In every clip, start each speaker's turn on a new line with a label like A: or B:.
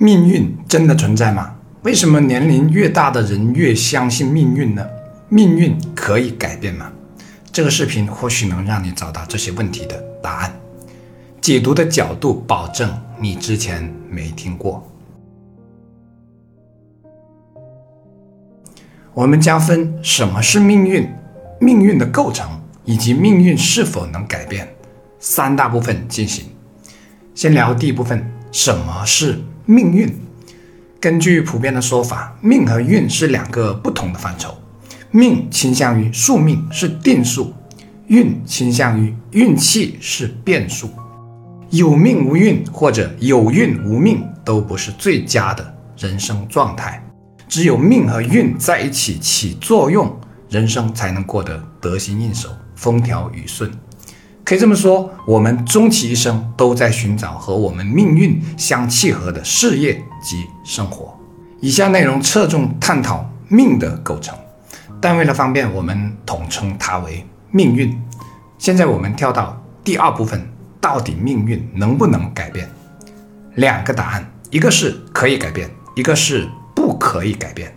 A: 命运真的存在吗？为什么年龄越大的人越相信命运呢？命运可以改变吗？这个视频或许能让你找到这些问题的答案。解读的角度保证你之前没听过。我们将分什么是命运、命运的构成以及命运是否能改变三大部分进行。先聊第一部分，什么是？命运，根据普遍的说法，命和运是两个不同的范畴。命倾向于宿命，是定数；运倾向于运气，是变数。有命无运或者有运无命都不是最佳的人生状态。只有命和运在一起起作用，人生才能过得得心应手、风调雨顺。可以这么说，我们终其一生都在寻找和我们命运相契合的事业及生活。以下内容侧重探讨命的构成，但为了方便，我们统称它为命运。现在我们跳到第二部分，到底命运能不能改变？两个答案，一个是可以改变，一个是不可以改变。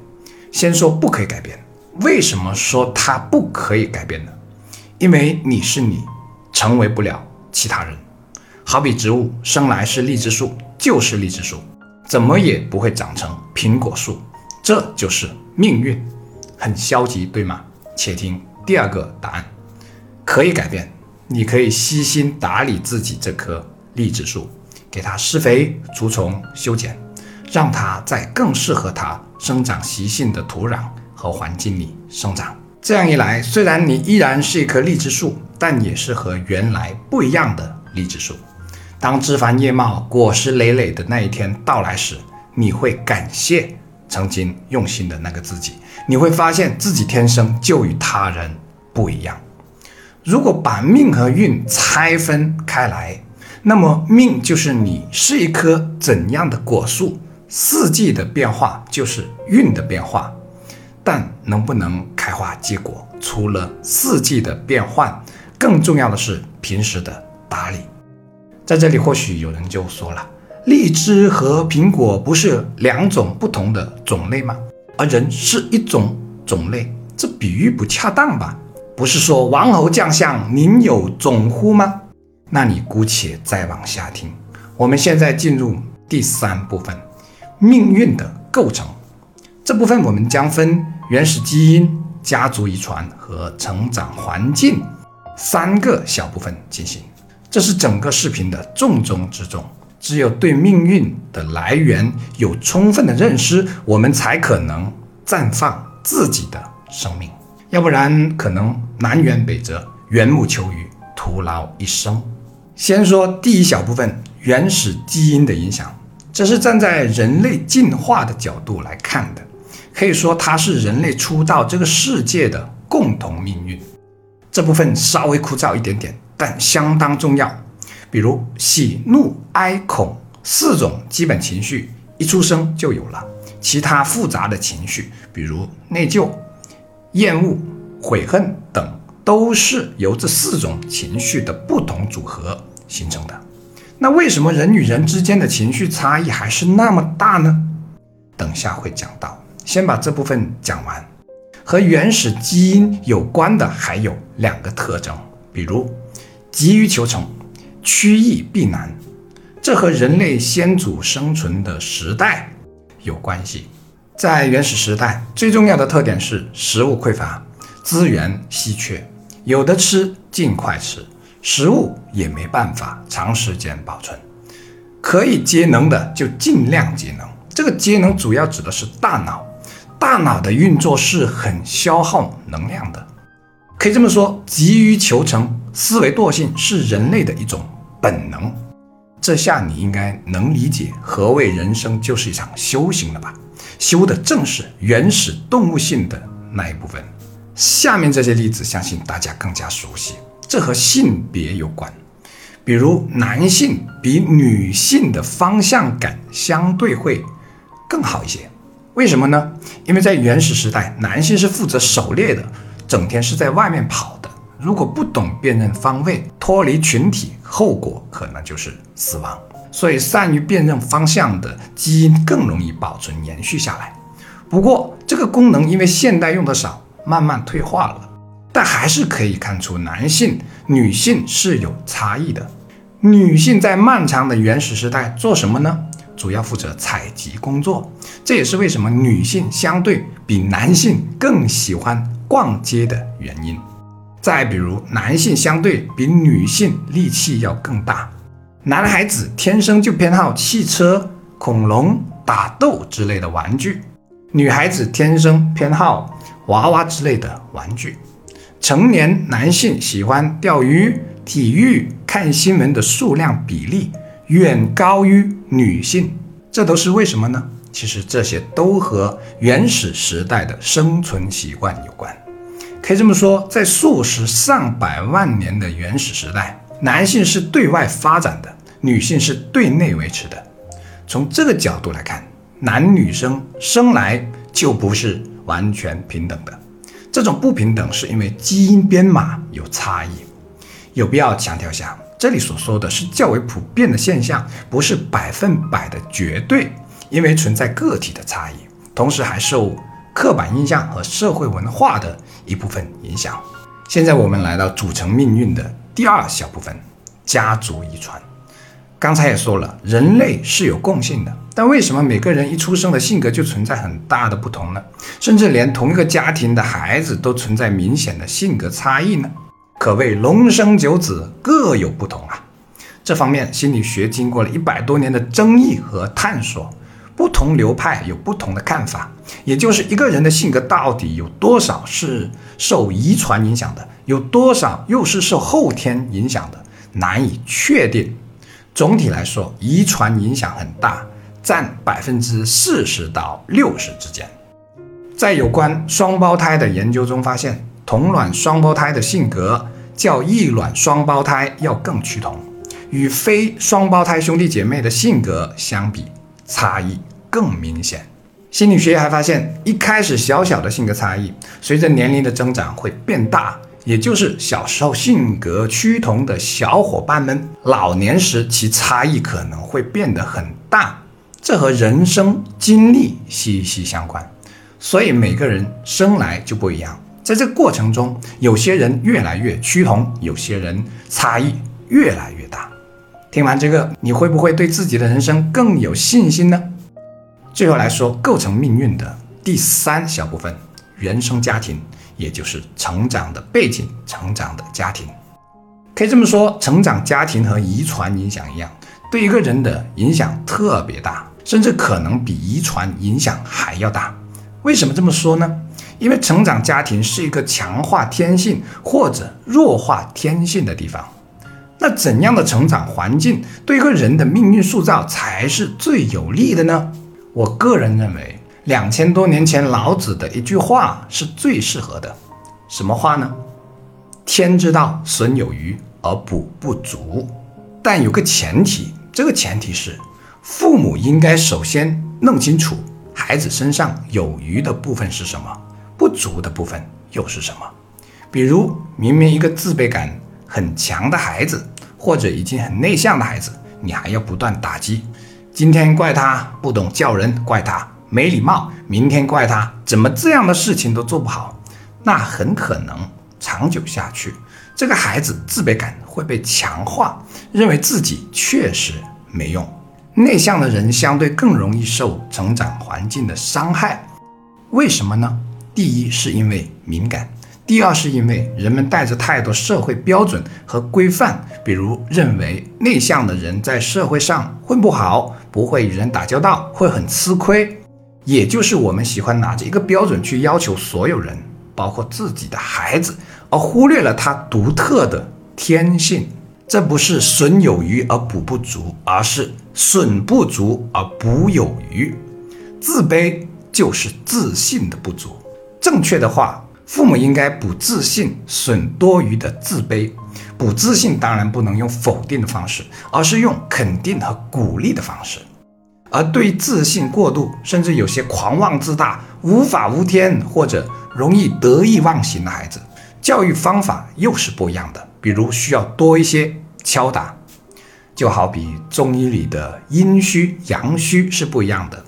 A: 先说不可以改变，为什么说它不可以改变呢？因为你是你。成为不了其他人，好比植物生来是荔枝树，就是荔枝树，怎么也不会长成苹果树，这就是命运，很消极，对吗？且听第二个答案，可以改变，你可以悉心打理自己这棵荔枝树，给它施肥、除虫、修剪，让它在更适合它生长习性的土壤和环境里生长。这样一来，虽然你依然是一棵荔枝树。但也是和原来不一样的荔枝树。当枝繁叶茂、果实累累的那一天到来时，你会感谢曾经用心的那个自己。你会发现自己天生就与他人不一样。如果把命和运拆分开来，那么命就是你是一棵怎样的果树，四季的变化就是运的变化。但能不能开花结果，除了四季的变换。更重要的是平时的打理，在这里或许有人就说了，荔枝和苹果不是两种不同的种类吗？而人是一种种类，这比喻不恰当吧？不是说王侯将相宁有种乎吗？那你姑且再往下听。我们现在进入第三部分，命运的构成。这部分我们将分原始基因、家族遗传和成长环境。三个小部分进行，这是整个视频的重中之重。只有对命运的来源有充分的认识，我们才可能绽放自己的生命。要不然，可能南辕北辙，缘木求鱼，徒劳一生。先说第一小部分，原始基因的影响，这是站在人类进化的角度来看的，可以说它是人类出道这个世界的共同命运。这部分稍微枯燥一点点，但相当重要。比如喜怒哀恐四种基本情绪，一出生就有了。其他复杂的情绪，比如内疚、厌恶、悔恨等，都是由这四种情绪的不同组合形成的。那为什么人与人之间的情绪差异还是那么大呢？等下会讲到，先把这部分讲完。和原始基因有关的还有两个特征，比如急于求成、趋易避难，这和人类先祖生存的时代有关系。在原始时代，最重要的特点是食物匮乏、资源稀缺，有的吃尽快吃，食物也没办法长时间保存，可以节能的就尽量节能。这个节能主要指的是大脑。大脑的运作是很消耗能量的，可以这么说，急于求成、思维惰性是人类的一种本能。这下你应该能理解何谓人生就是一场修行了吧？修的正是原始动物性的那一部分。下面这些例子相信大家更加熟悉，这和性别有关。比如男性比女性的方向感相对会更好一些。为什么呢？因为在原始时代，男性是负责狩猎的，整天是在外面跑的。如果不懂辨认方位，脱离群体，后果可能就是死亡。所以善于辨认方向的基因更容易保存延续下来。不过，这个功能因为现代用的少，慢慢退化了。但还是可以看出，男性、女性是有差异的。女性在漫长的原始时代做什么呢？主要负责采集工作，这也是为什么女性相对比男性更喜欢逛街的原因。再比如，男性相对比女性力气要更大，男孩子天生就偏好汽车、恐龙、打斗之类的玩具，女孩子天生偏好娃娃之类的玩具。成年男性喜欢钓鱼、体育、看新闻的数量比例远高于女性，这都是为什么呢？其实这些都和原始时代的生存习惯有关。可以这么说，在数十上百万年的原始时代，男性是对外发展的，女性是对内维持的。从这个角度来看，男女生生来就不是完全平等的。这种不平等是因为基因编码有差异，有必要强调下，这里所说的是较为普遍的现象，不是百分百的绝对，因为存在个体的差异，同时还受刻板印象和社会文化的一部分影响。现在我们来到组成命运的第二小部分，家族遗传。刚才也说了，人类是有共性的，但为什么每个人一出生的性格就存在很大的不同呢？甚至连同一个家庭的孩子都存在明显的性格差异呢？可谓龙生九子，各有不同啊！这方面心理学经过了一百多年的争议和探索，不同流派有不同的看法，也就是一个人的性格到底有多少是受遗传影响的，有多少又是受后天影响的，难以确定。总体来说，遗传影响很大，占百分之四十到六十之间。在有关双胞胎的研究中发现，同卵双胞胎的性格较异卵双胞胎要更趋同，与非双胞胎兄弟姐妹的性格相比，差异更明显。心理学还发现，一开始小小的性格差异，随着年龄的增长会变大。也就是小时候性格趋同的小伙伴们，老年时其差异可能会变得很大，这和人生经历息息相关。所以每个人生来就不一样，在这个过程中，有些人越来越趋同，有些人差异越来越大。听完这个，你会不会对自己的人生更有信心呢？最后来说，构成命运的第三小部分——原生家庭。也就是成长的背景，成长的家庭，可以这么说，成长家庭和遗传影响一样，对一个人的影响特别大，甚至可能比遗传影响还要大。为什么这么说呢？因为成长家庭是一个强化天性或者弱化天性的地方。那怎样的成长环境对一个人的命运塑造才是最有利的呢？我个人认为。两千多年前，老子的一句话是最适合的，什么话呢？天之道，损有余而补不足。但有个前提，这个前提是，父母应该首先弄清楚孩子身上有余的部分是什么，不足的部分又是什么。比如，明明一个自卑感很强的孩子，或者已经很内向的孩子，你还要不断打击，今天怪他不懂叫人，怪他。没礼貌，明天怪他怎么这样的事情都做不好，那很可能长久下去，这个孩子自卑感会被强化，认为自己确实没用。内向的人相对更容易受成长环境的伤害，为什么呢？第一是因为敏感，第二是因为人们带着太多社会标准和规范，比如认为内向的人在社会上混不好，不会与人打交道，会很吃亏。也就是我们喜欢拿着一个标准去要求所有人，包括自己的孩子，而忽略了他独特的天性。这不是损有余而补不足，而是损不足而补有余。自卑就是自信的不足。正确的话，父母应该补自信，损多余的自卑。补自信当然不能用否定的方式，而是用肯定和鼓励的方式。而对自信过度，甚至有些狂妄自大、无法无天或者容易得意忘形的孩子，教育方法又是不一样的。比如需要多一些敲打。就好比中医里的阴虚、阳虚是不一样的，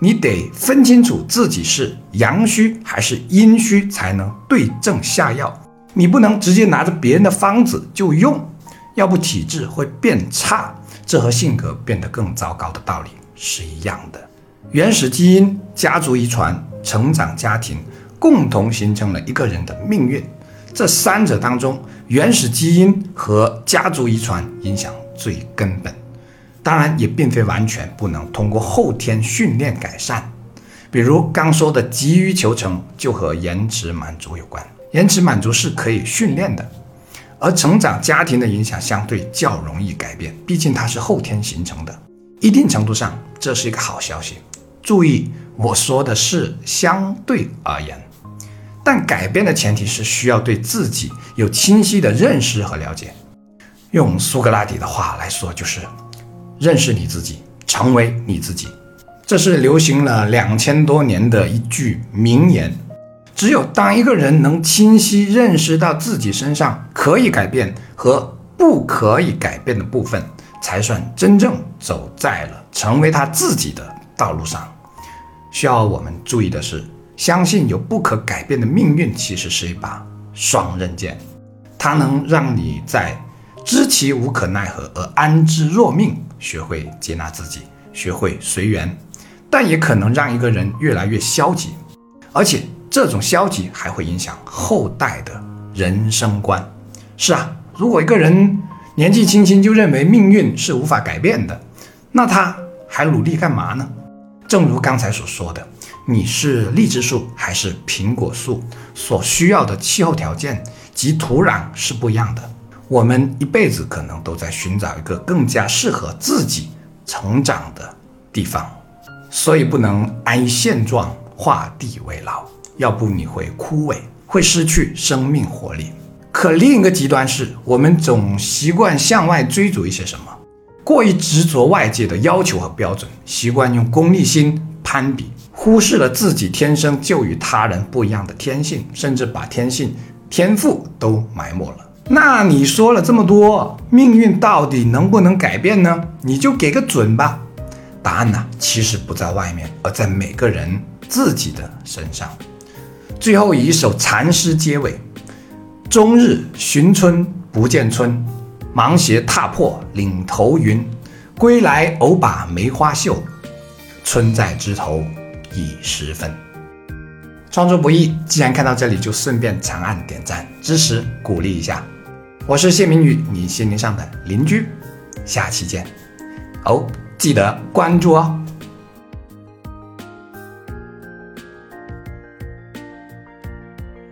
A: 你得分清楚自己是阳虚还是阴虚，才能对症下药。你不能直接拿着别人的方子就用，要不体质会变差，这和性格变得更糟糕的道理是一样的。原始基因、家族遗传、成长家庭共同形成了一个人的命运。这三者当中，原始基因和家族遗传影响最根本，当然也并非完全不能通过后天训练改善。比如刚说的急于求成，就和延迟满足有关。延迟满足是可以训练的，而成长家庭的影响相对较容易改变，毕竟它是后天形成的。一定程度上，这是一个好消息。注意，我说的是相对而言。但改变的前提是需要对自己有清晰的认识和了解。用苏格拉底的话来说，就是认识你自己，成为你自己。这是流行了两千多年的一句名言。只有当一个人能清晰认识到自己身上可以改变和不可以改变的部分，才算真正走在了成为他自己的道路上。需要我们注意的是。相信有不可改变的命运，其实是一把双刃剑，它能让你在知其无可奈何而安之若命，学会接纳自己，学会随缘，但也可能让一个人越来越消极，而且这种消极还会影响后代的人生观。是啊，如果一个人年纪轻轻就认为命运是无法改变的，那他还努力干嘛呢？正如刚才所说的。你是荔枝树还是苹果树，所需要的气候条件及土壤是不一样的。我们一辈子可能都在寻找一个更加适合自己成长的地方，所以不能安于现状，画地为牢，要不你会枯萎，会失去生命活力。可另一个极端是，我们总习惯向外追逐一些什么，过于执着外界的要求和标准，习惯用功利心攀比。忽视了自己天生就与他人不一样的天性，甚至把天性、天赋都埋没了。那你说了这么多，命运到底能不能改变呢？你就给个准吧。答案呢，其实不在外面，而在每个人自己的身上。最后一首禅诗结尾：终日寻春不见春，芒鞋踏破岭头云。归来偶把梅花嗅，春在枝头。已十分，创作不易，既然看到这里，就顺便长按点赞支持鼓励一下。我是谢明宇，你心灵上的邻居，下期见。哦，记得关注哦。